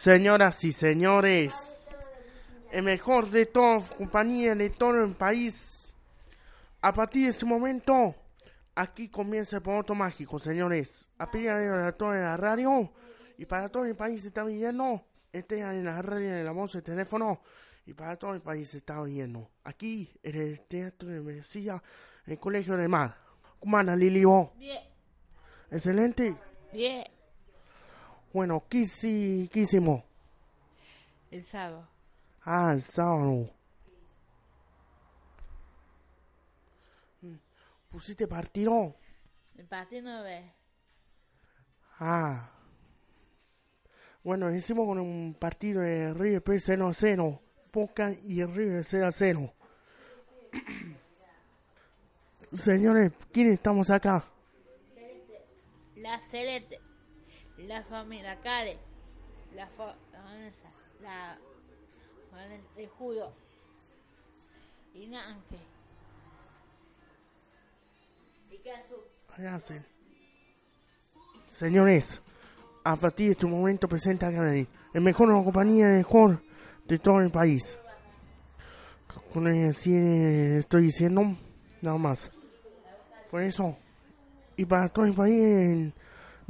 Señoras y señores, el mejor de todas compañías de todo el país. A partir de este momento, aquí comienza el momento mágico, señores. A pedir a toda la radio y para todo el país está viendo. Este en la radio, en la voz, el teléfono y para todo el país está viendo. Aquí en el Teatro de Mesilla, en el Colegio de Mar. ¿Cómo anda Lili? vos? Bien, Excelente. bien. Bueno, ¿qué, hici- qué hicimos? El sábado. Ah, el sábado. Mm, ¿Pusiste partido? El partido no ves. Ah. Bueno, hicimos con un partido de River Plate 0 a 0. Boca y River 0 a 0. Señores, ¿quiénes estamos acá? La Celeste. La familia Care. La Vanessa. La Vanessa de Julio. Y Nanke. Y. Hacen. Señores, a partir de este momento presenta a Kennedy, el mejor compañía mejor de todo el país. Con el sí estoy diciendo nada más. Por eso, y para todo el país,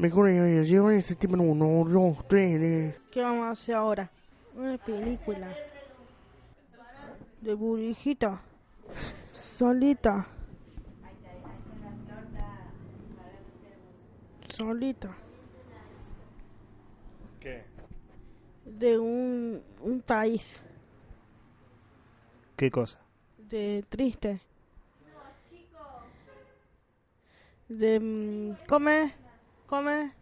mejor de llevar ese tipo uno, dos, tres, ¿Qué vamos a hacer ahora? Una película. De burijita. Solita. Solita. ¿Qué? De un, un país. ¿Qué cosa? De triste. De... mm, Come. Come.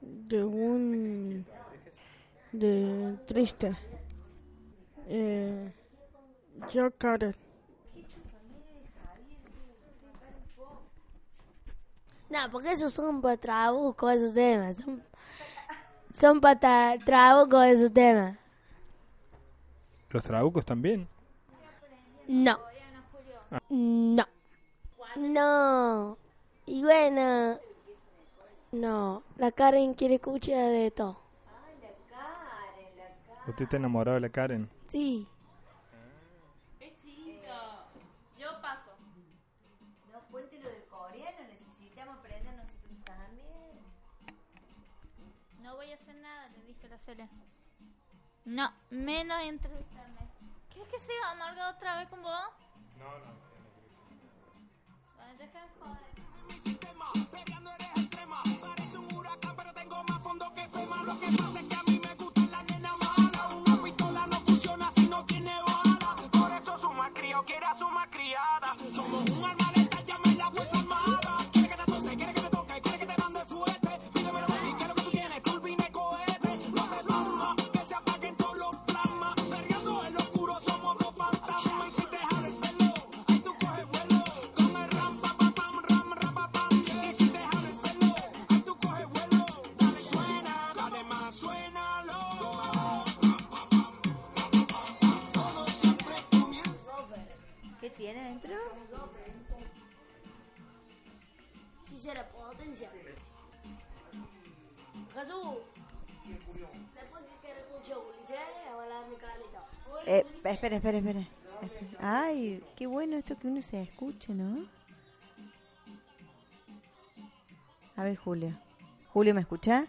De un... De triste. Eh, yo Karen. No, porque esos son para trabucos esos temas. Son, son para trabucos esos temas. ¿Los trabucos también? No. No. No. Y bueno. No. La Karen quiere escuchar de todo. ¿Usted está enamorado de la Karen? Sí. Yo paso. No cuente lo del coreano, necesitamos aprender nosotros también. No voy a hacer nada, le dije a la Cele. No, menos entrevistarme. ¿Quieres que siga amargado otra vez con vos? No, no. Bueno, dejen joder. ¿Qué espera, espera, espera. Ay, qué bueno esto que uno se escuche, ¿no? A ver, Julio. Julio, ¿me escucha?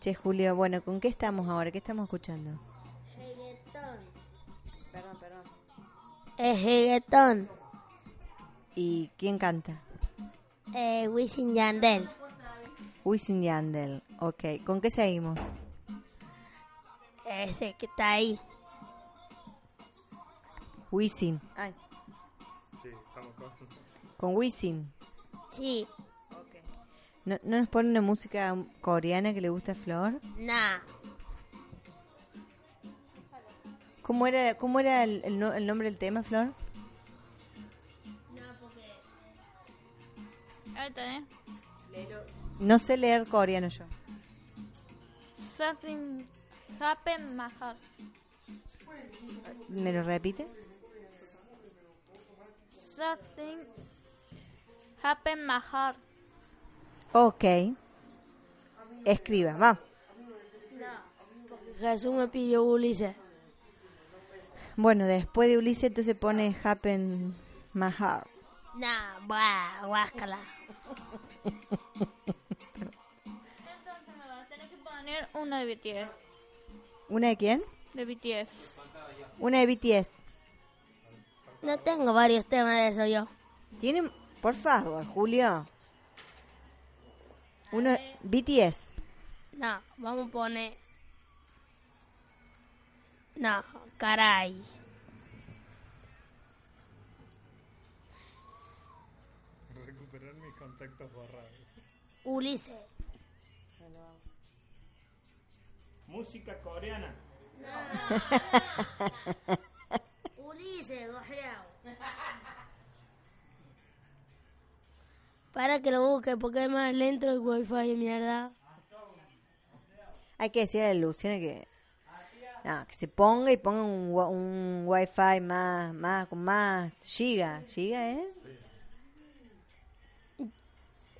Che, Julio, bueno, ¿con qué estamos ahora? ¿Qué estamos escuchando? Reggaetón. Perdón, perdón. Es reggaetón. ¿Y quién canta? Eh, Wisin Yandel. Wisin Yandel. Ok, ¿con qué seguimos? Ese que está ahí. Wisin. Ay, Sí, estamos con... con Wisin. Sí. ¿No, ¿No nos pone una música coreana que le gusta a Flor? Nah. ¿Cómo era, cómo era el, el no- el nombre del tema, Flor? Ahorita, ¿eh? No sé leer coreano yo. Something happen my heart. ¿Me lo repite? Something happen my heart. Ok. Escriba, va. Jesús me pidió Ulises. Bueno, después de Ulises entonces pone Happen My Heart. Nah, buah, guáscala. Entonces me vas a tener que poner una de BTS. ¿Una de quién? De BTS. Una de BTS. No tengo varios temas de eso yo. ¿Tiene? Por favor, Julio. Uno, BTS. No, vamos a poner. No, caray. Recuperar mis contactos borrados. Ulises. Música coreana. Ulises, Para que lo busque porque es más lento el wifi, mierda. Hay que decirle a Luciana que, no, que se ponga y ponga un, un wifi más, más, con más giga. ¿Giga es?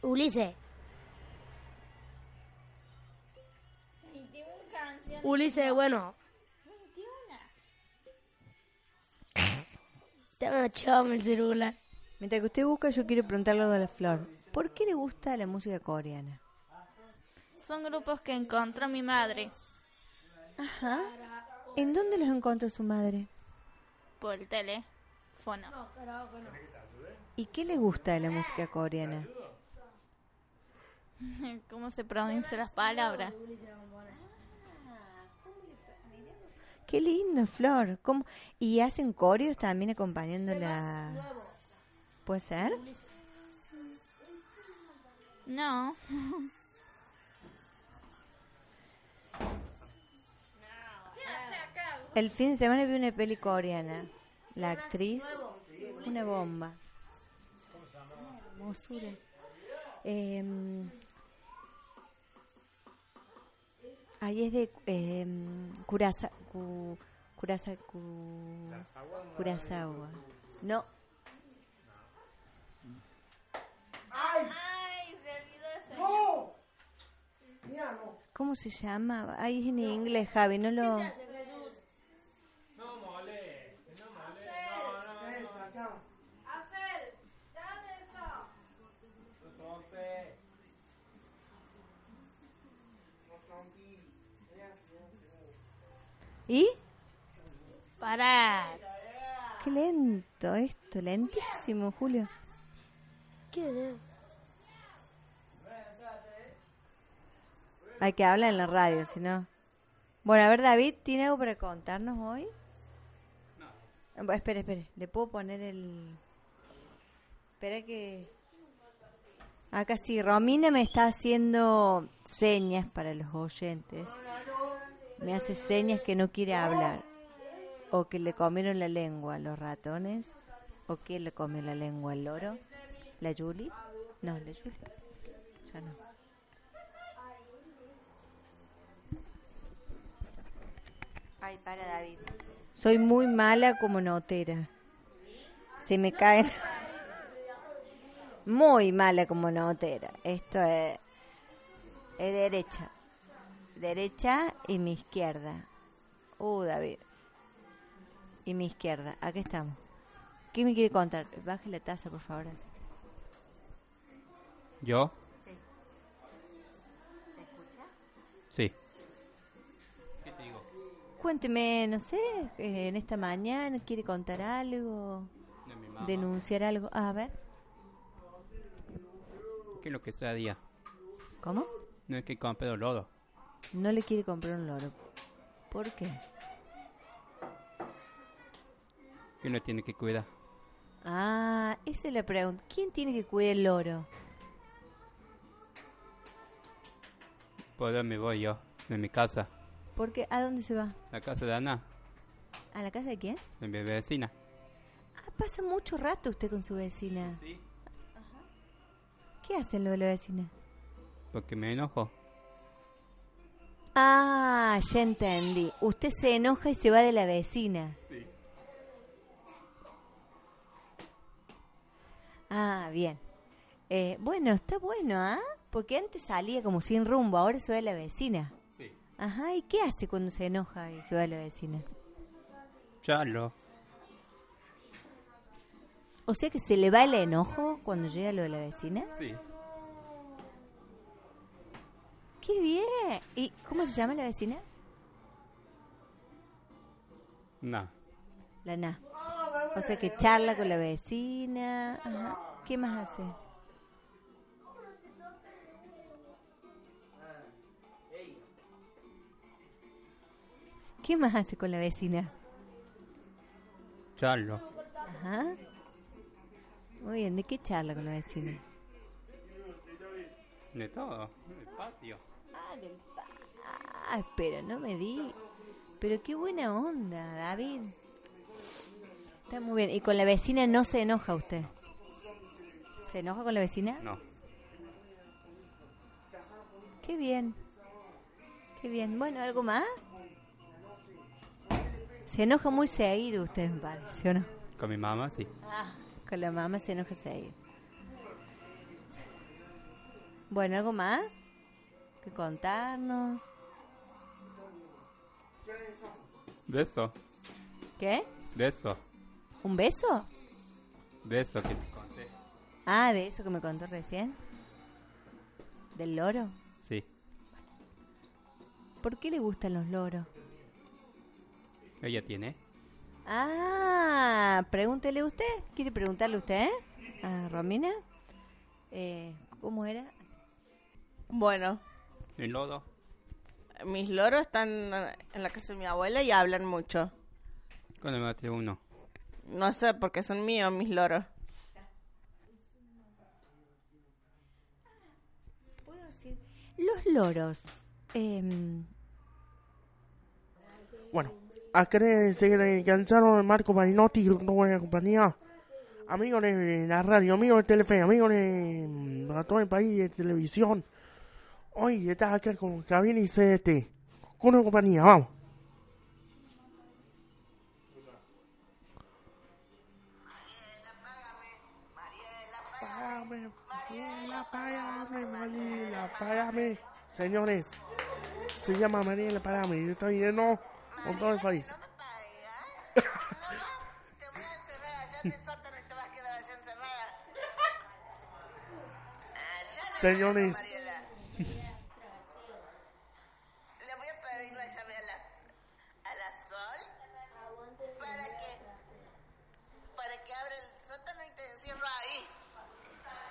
Ulises. Ulises, bueno. Te me echado el celular. Mientras que usted busca, yo quiero preguntarle algo a la Flor. ¿Por qué le gusta la música coreana? Son grupos que encontró mi madre Ajá. ¿En dónde los encontró su madre? por el teléfono. ¿Y qué le gusta de la música coreana? ¿Cómo se pronuncian las palabras? Qué lindo, Flor. ¿Cómo? ¿Y hacen coreos también acompañando la...? ¿Puede ser? No. El fin de semana vi una peli coreana. La actriz, una bomba. Hermosura. Eh, ahí es de eh, Kurasa, Ku- Kurasa, Ku- Kurosawa. No, Ay, se olvidó eso. ¿cómo se llama? Ahí es en inglés, Javi, no lo... ¿Y? Para. Qué lento esto, lentísimo, Julio. ¿Qué? Hay que hablar en la radio, si no. Bueno, a ver, David, ¿tiene algo para contarnos hoy? No. Espera, espera, ¿le puedo poner el...? Espera que... Acá sí, Romina me está haciendo señas para los oyentes. Me hace señas que no quiere hablar. O que le comieron la lengua a los ratones. O que le comió la lengua al loro. ¿La Julie? No, la Julie. Ya no. Ay, para David. Soy muy mala como notera. Se me caen. Muy mala como notera. Esto es, es derecha. Derecha y mi izquierda. Uh, David. Y mi izquierda. Aquí estamos. ¿Qué me quiere contar? Baje la taza, por favor. ¿Yo? Sí. ¿Qué te digo? Cuénteme, no sé, eh, en esta mañana, ¿quiere contar algo? De mi mamá. Denunciar algo. Ah, a ver, ¿Qué es lo que sea día? ¿cómo? No es que compre lodo. No le quiere comprar un loro. ¿Por qué? Que lo tiene que cuidar. Ah, esa es la pregunta. ¿Quién tiene que cuidar el loro? Por ahora me voy yo, de mi casa. ¿Por qué? ¿A dónde se va? La casa de Ana, ¿A la casa de quién? de mi vecina. Ah, pasa mucho rato usted con su vecina. Sí. ¿Qué hace lo de la vecina? Porque me enojo. Ah, ya entendí. Usted se enoja y se va de la vecina. Sí. Ah, bien. Eh, bueno, está bueno, ¿ah? Porque antes salía como sin rumbo, ahora se va de la vecina. Sí. Ajá, ¿y qué hace cuando se enoja y se va de la vecina? Charlo. O sea que se le va el enojo cuando llega lo de la vecina. Sí. ¡Qué bien! ¿Y cómo se llama la vecina? No. La Na. O sea que charla con la vecina. Ajá. ¿Qué más hace? ¿Qué más hace con la vecina? Charlo. Ajá. Muy bien, ¿de qué charla con la vecina? De todo. El patio. Ah, del pa- Ah, espera, no me di. Pero qué buena onda, David. Está muy bien. ¿Y con la vecina no se enoja usted? ¿Se enoja con la vecina? No. Qué bien. Qué bien. Bueno, ¿algo más? Se enoja muy seguido usted, me parece, ¿o no? Con mi mamá, sí. Ah, con la mamá se enoja seguido. Bueno, ¿algo más? Que contarnos. Beso. ¿Qué? Beso. ¿Un beso? Beso que te conté. Ah, de eso que me contó recién. ¿Del loro? Sí. ¿Por qué le gustan los loros? Ella tiene. Ah, pregúntele usted. ¿Quiere preguntarle usted? eh? ¿A Romina? Eh, ¿Cómo era? Bueno, lodo. mis loros están en la casa de mi abuela y hablan mucho. Cuando me maté uno. No sé porque son míos mis loros. ¿Puedo decir? Los loros. em, Bueno, a querer seguir engancharon el Marco Marinotti y una buena compañía. Amigos de la radio, amigos de Telefe, amigos de mm, a todo el país de televisión. Hoy estás acá con Javier y CDT. Con una compañía, vamos. Págame, Mariela, págame, Mariela, págame. Señores, se llama Mariela, págame. Yo estoy lleno con todo el país. Señores, Le voy a pedir la llave a la, a la Sol para que para que abra el sótano y te encierro ahí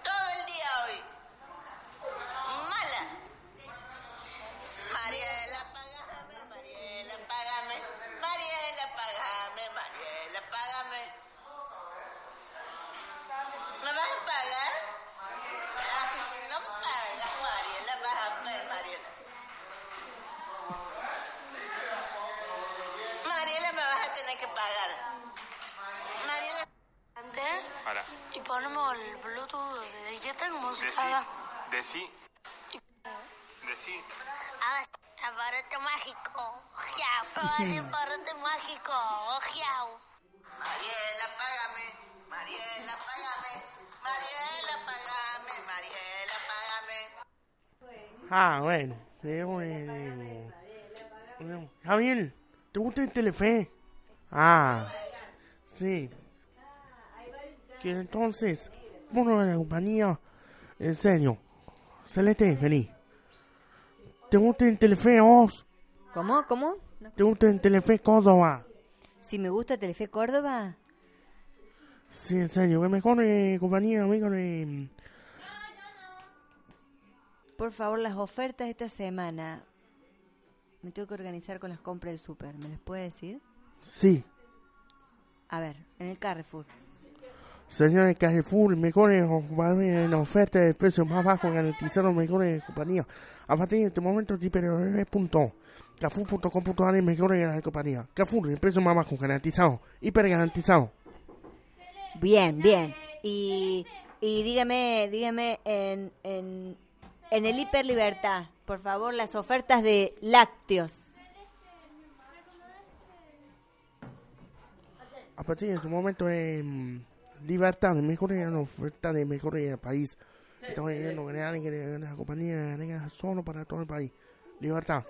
todo el día hoy. Mala. Mariela, págame, Mariela, págame. Mariela, págame, Mariela, págame. ¿Me vas a pagar? Ah, si no me pagas, Mariela, vas a ver, Mariela. Mariela, me vas a tener que pagar. Mariela. Antes, Ahora, y ponemos el Bluetooth de yo tengo decí, decí, decí. Aparato mágico. Ojeao. ¿Cómo hace aparato mágico? Ojeao. Mariela, págame. Mariela, págame. Mariela, págame. Mariela, págame. ah, bueno. bueno. Bueno, Javier, ¿te gusta el Telefe? Ah, sí. Que entonces, uno de la compañía, en serio, Celeste, vení. ¿Te gusta el Telefe vos? ¿Cómo? ¿Cómo? No. ¿Te gusta el Telefe Córdoba? Si me gusta Telefe Córdoba. Sí, en serio, que mejor eh, compañía, amigo de... Por favor, las ofertas de esta semana. Me tengo que organizar con las compras del súper. ¿Me las puede decir? Sí. A ver, en el Carrefour. Señores Carrefour, mejores en oferta de precios más bajos garantizados mejores compañías. A partir de este momento, punto Carrefour.com.ar mejores en la compañía. Carrefour, el precio más bajo garantizado, hiper garantizado. Bien, bien. Y, y dígame, dígame en, en, en el Hiper Libertad, por favor, las ofertas de lácteos. A partir de este momento, en libertad, mejores en oferta de mejores en el país. Estamos viendo que la compañía venga solo para todo el país. Libertad.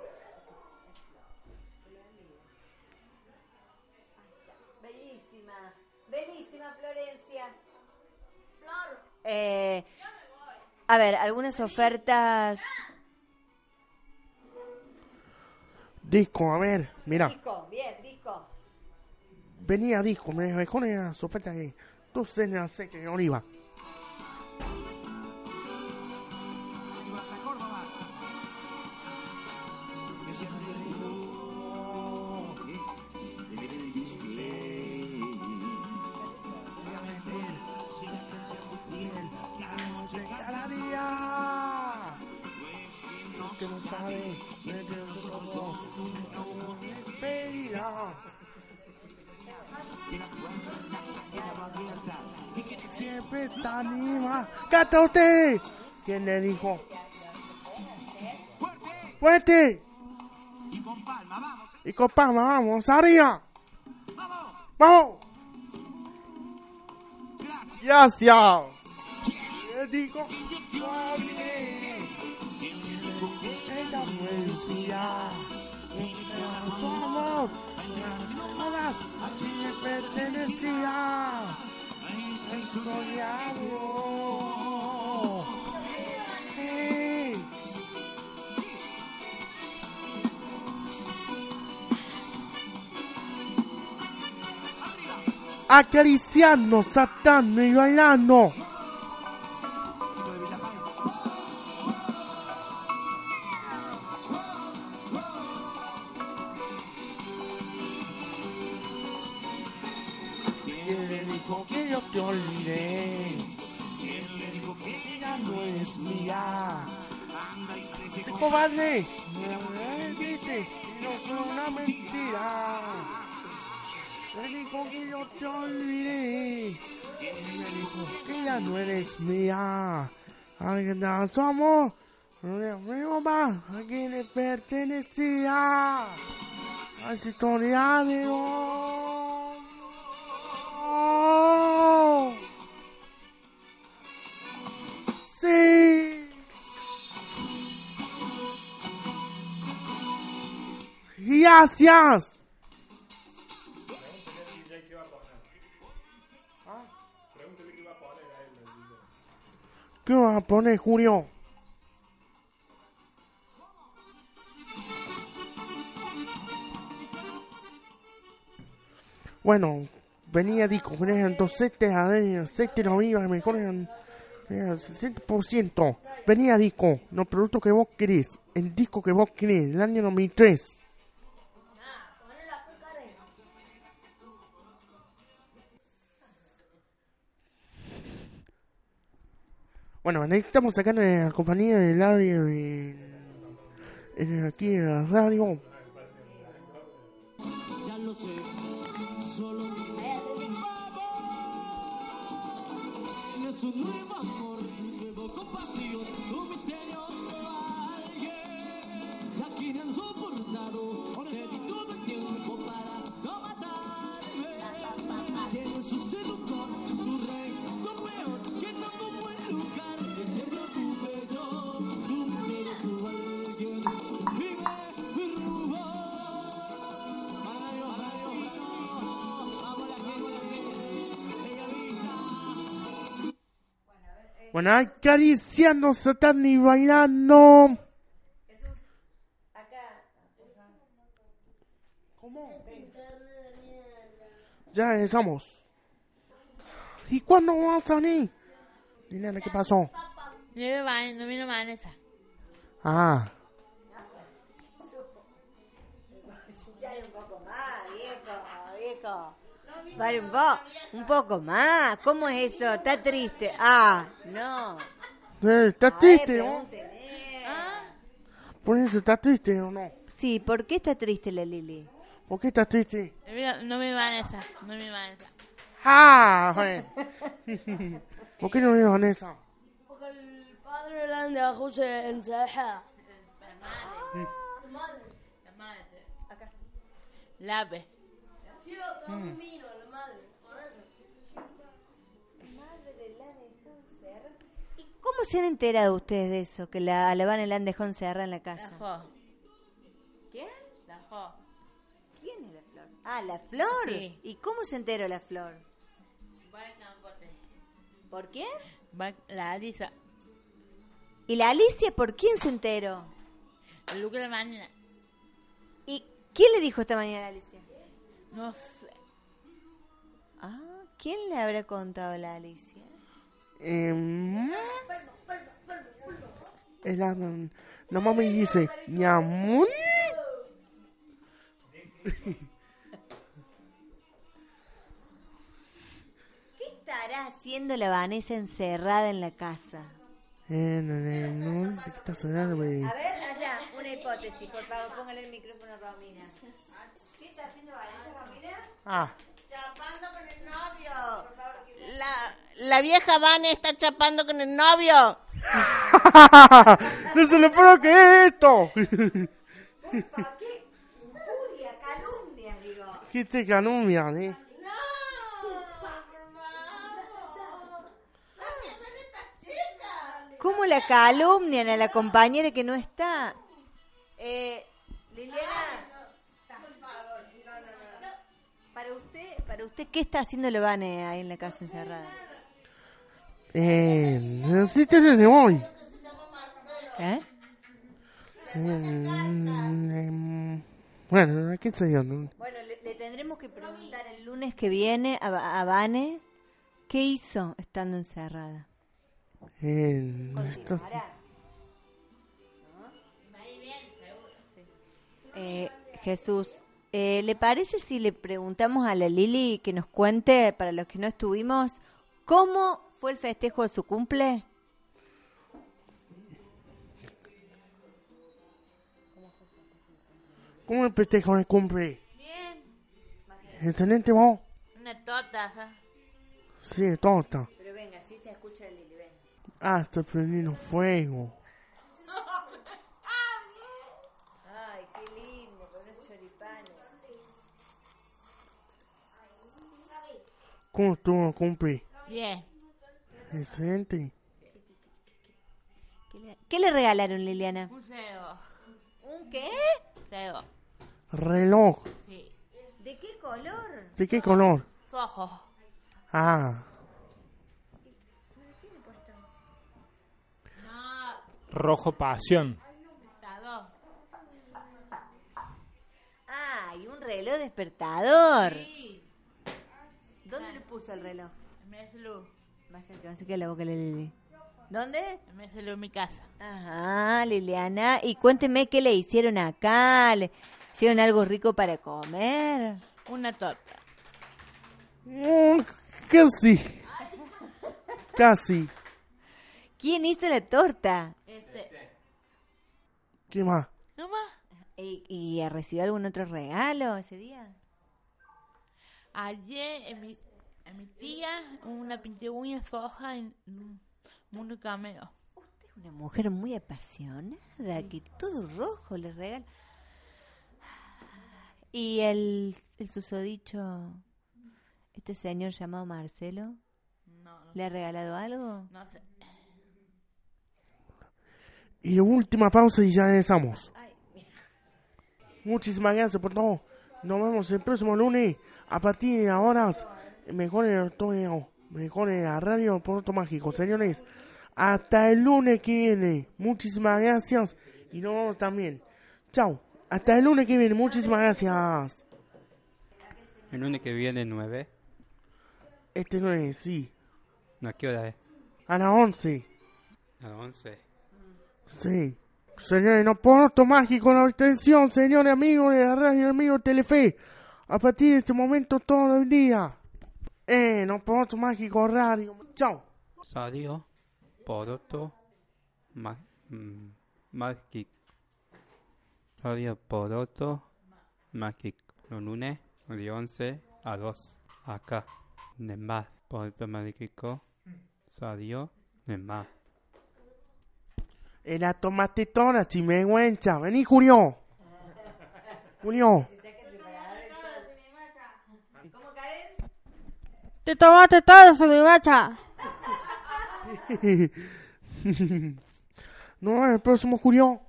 Bellísima, bellísima Florencia. Flor. Eh, a ver, algunas ofertas. Disco, a ver, mira. Disco, bien, disco. Venía disco, me las ofertas que tú señas sé que oliva. Cada anima. Canta usted ¿quién le dijo? fuerte. Y con palma vamos y con palma vamos arriba. Vamos. Gracias. Le digo ella poesía somos todas a quien le pertenecía. Acariciando, saltando y bailando. Dijo que yo te olvidé? ¿Quién le dijo que ella no es mía? ¡Qué cobarde! Me dijiste no soy una mentira. Me dijo que yo te olvidé. Me dijo que ya no eres mía. Alguien da somos. Amigo más, a quien le pertenecía. A esa historia de hoy. Sí. Gracias. ¿Qué vas a poner, Julio? Bueno, venía disco, con entonces te aceite no iba mejor en el 60%. Venía disco, los productos que vos querés, el disco que vos querés, el año 2003. Bueno, necesitamos sacar a la compañía del área en, en aquí en la radio. Es un Bueno, acariciando, saltando y bailando. Ya regresamos. ¿Y cuándo vamos a salir? Dinero, ¿qué pasó? No me van, no vino Vanessa. Ah, Ya hay un poco más, viejo, viejo. Pare un poco, un poco más. ¿Cómo es eso? Está triste. Ah, no. Eh, ¿Está triste, no? pregúntele. Por eso, ¿está triste o no? Sí, ¿por qué está triste la Lili? ¿Por qué está triste? Mira, no me Vanessa, no me Vanessa. ¡Ah! joder. ¿Por qué no me Vanessa? Padre le dejó encerrar. La madre. Acá. Lave. ¿Y cómo se han enterado ustedes de eso? Que la Alabana la han dejado encerrada en la La casa. fo. ¿Quién? La fo. ¿Quién es la flor? Ah, la flor. Sí. ¿Y cómo se enteró la flor? Va al campote. ¿Por quién? Va la Alisa. ¿Y la Alicia por quién se enteró? El Luke de la mañana. ¿Y quién le dijo esta mañana a Alicia? No sé. Ah, ¿quién le habrá contado a la Alicia? Em, es la, la mamá me dice, mi amor. ¿Qué estará haciendo la Vanessa encerrada en la casa? Eh, no, no, no, ¿qué está sonando, güey? A ver, allá, una hipótesis, por favor, póngale el micrófono a Romina. ¿Qué está haciendo Vanessa, Romina? Ah, Chapando con el novio. La, la vieja Vane está chapando con el novio. no se le puede que es esto. Ufa, qué injuria, calumnia, digo. ¿Qué te calumnian, eh? ¿Cómo la calumnian a la compañera que no está? Eh, Liliana. Para usted, ¿qué está haciendo Levane ahí en la casa encerrada? Eh, necesito de hoy. ¿Eh? Em, bueno, qué sé yo. ¿no? Bueno, le, le tendremos que preguntar el lunes que viene a, a Vane qué hizo estando encerrada. Eh, esto- Continuará. Eh, Jesús, eh, ¿le parece si le preguntamos a la Lili que nos cuente, para los que no estuvimos, cómo fue el festejo de su cumple? ¿Cómo el festejo de cumple? Bien. Excelente, vos. Una tota. ¿eh? Sí, tonta. Pero venga, así se escucha a Lili, ven. Ah, está prendiendo fuego. Ay, qué lindo, con unos choripanes. ¿Cómo estuvo cumple? Bien. Excelente. ¿Qué le, qué le regalaron, Liliana? Un cebo. ¿Un qué? Cebo. Reloj. Sí. ¿De qué color? ¿De qué color? Sojo. Ah, No. Rojo pasión. Ah, y un reloj despertador. Sí. ¿Dónde le puso el reloj? En Meslu. Más cerca, más cerca de la boca Lili. ¿Dónde? En Meslu en mi casa. Ajá, Liliana. Y cuénteme qué le hicieron acá. ¿Le hicieron algo rico para comer? Una torta. mm, casi. Casi. ¿Quién hizo la torta? Este. ¿Qué más? ¿No más? ¿Y, y recibió algún otro regalo ese día? Ayer en mi, en mi tía una pinté uñas soja en un mundo cameo. Es una mujer muy apasionada, que todo rojo le regala. ¿Y el, el susodicho, este señor llamado Marcelo, No, no, le ha regalado algo? no sé. Y última pausa y ya regresamos. Muchísimas gracias por todo. Nos vemos el próximo lunes a partir de ahora. Mejor en el torneo, mejor en la radio Puerto Mágico, señores. Hasta el lunes que viene. Muchísimas gracias. Y nos vemos también. Chao. Hasta el lunes que viene. Muchísimas gracias. El lunes que viene, 9. Este lunes, sí. ¿A qué hora es? A las 11. A las 11. Sí. Señores, no Puerto Mágico, la atención, señores amigos de la radio, amigos de Telefe. A partir de este momento, todo el día. Eh, no Poroto Mágico Radio. Chao. Radio Poroto Ma- mm. Radio Poroto Magic. Los lunes de 11 a 2. Acá. Nemá. Poroto Mágico. Radio Nemá. Era tomate toda chimenguencha. Vení, Julio. Julio. Te tomaste todo, Subimacha. no, el próximo Julio.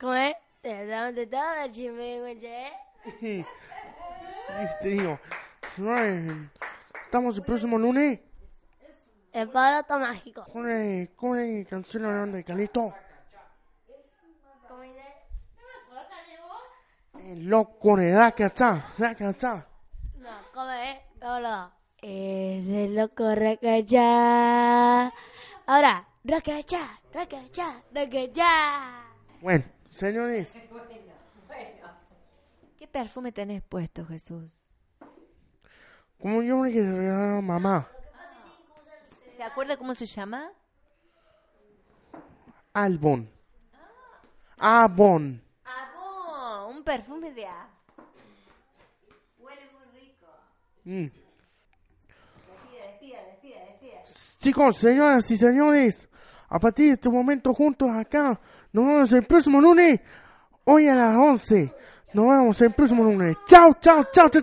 ¿Cómo es? Te tomaste todo, Chimimacha. Te digo, estamos el próximo lunes. El palato mágico. ¿Cómo es? ¿Cómo es? ¿Canción de Calito? ¿Cómo es? Loco, ¿verdad que está? ¿Verdad que está? No, ¿cómo es? Hola. Es el loco Rakachá. Ahora, Rakachá, Rakachá, Rakachá. Bueno, señores. ¿Qué perfume tenés puesto, Jesús? Como yo me quedé regalar a mamá. ¿Se acuerda cómo se llama? Albon. Abon. Ah, un perfume de A. Mm. Chicos, señoras y señores, a partir de este momento juntos acá, nos vemos el próximo lunes, hoy a las 11. Nos vemos el próximo lunes. Chao, chao, chao. Chao.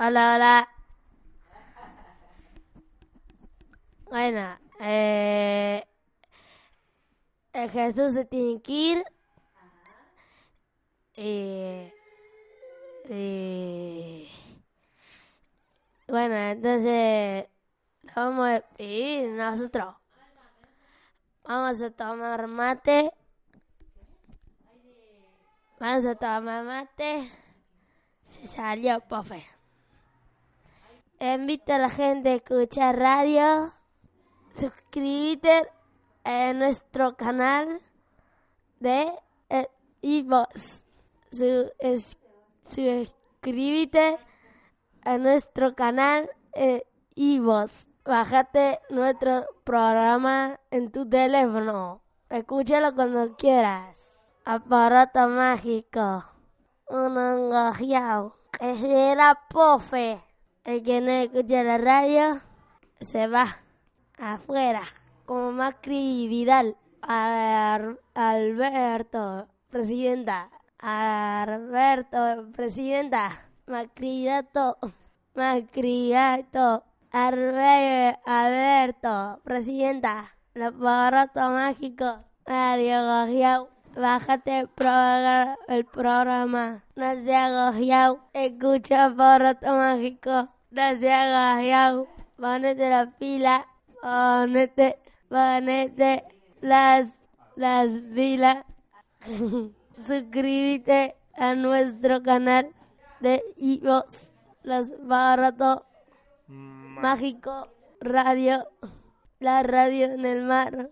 Hola, hola. Bueno, eh... Jesús se tiene que ir. Y, y- bueno, entonces lo vamos a despedir nosotros. Vamos a tomar mate. Vamos a tomar mate. Se salió, profe. Invita a la gente a escuchar radio. Suscríbete a nuestro canal de eh, iVoox. Su, es- suscríbete a nuestro canal iVoox. Bájate nuestro programa en tu teléfono. Escúchalo cuando quieras. Aparato mágico. Un angojiao. Es de la pofe. El que no escucha la radio se va afuera. Como Macri Vidal. Ar- Alberto, presidenta. Alberto, presidenta. Macridato. Macridato. Arbe- Alberto, presidenta. El aparato mágico. Radio Gogiao. Bájate el, progra- el programa. Escucha aparato mágico. No seas gogiao. Ponete la pila. Ponete, ponete las, las pilas. Suscríbete a nuestro canal de iVoox. Los baratos mágico radio. La radio en el mar.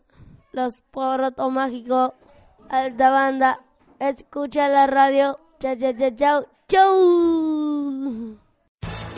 Los porotos mágicos. Alta banda. Escucha la radio. Chao, chao, chao, chao.